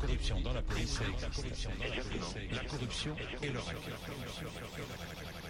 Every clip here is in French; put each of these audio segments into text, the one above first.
corruption dans la police, la corruption dans la police, la corruption et le règne.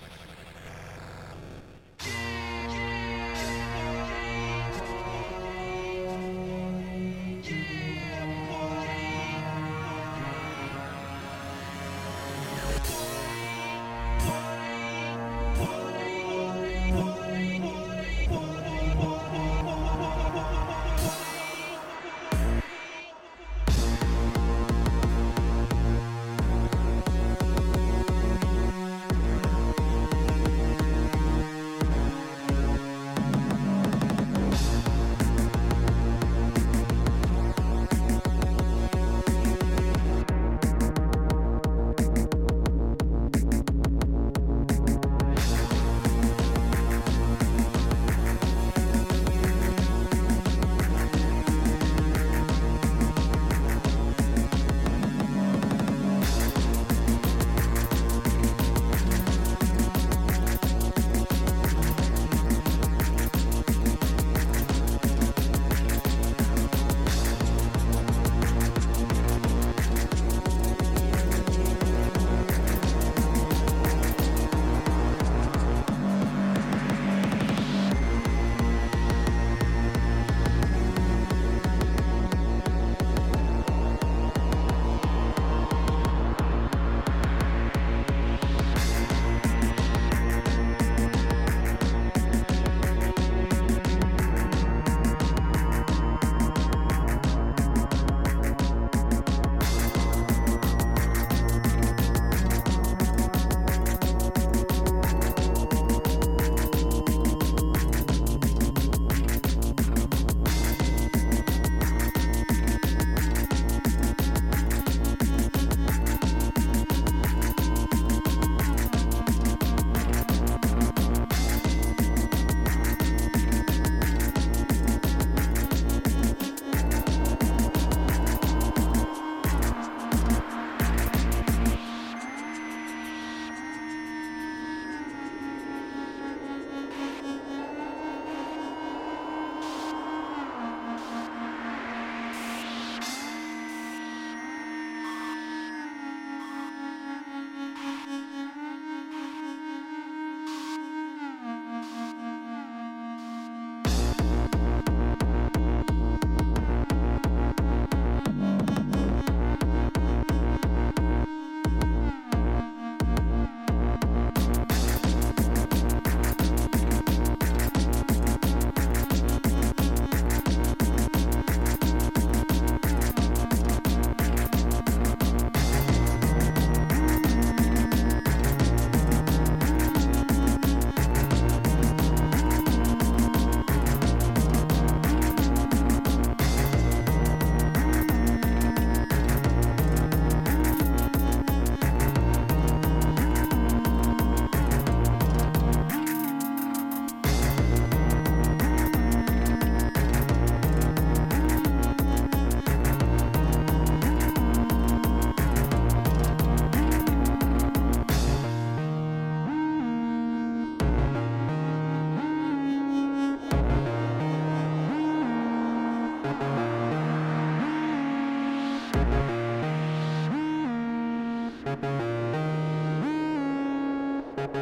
Thank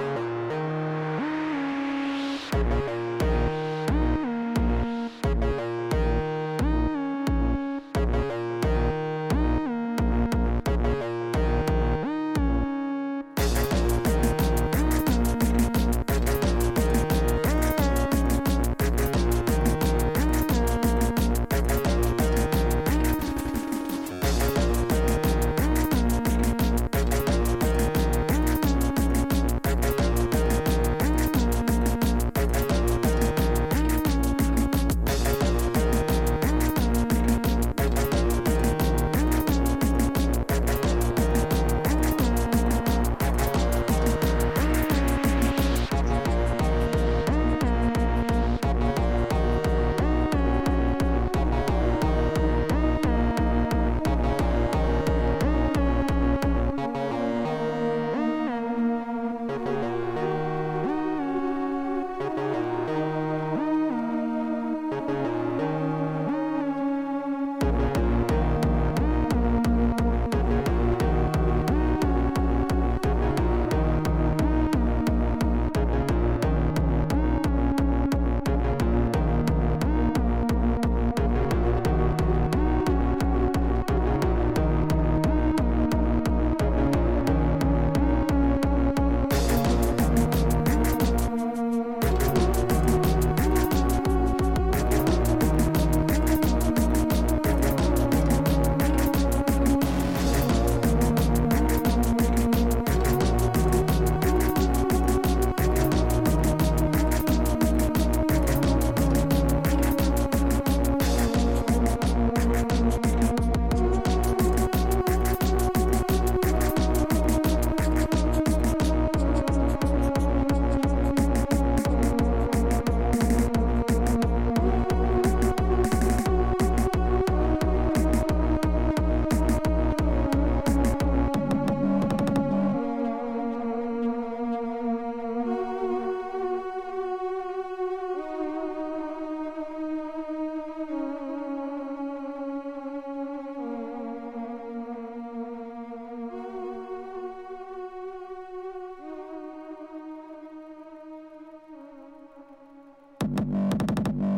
you.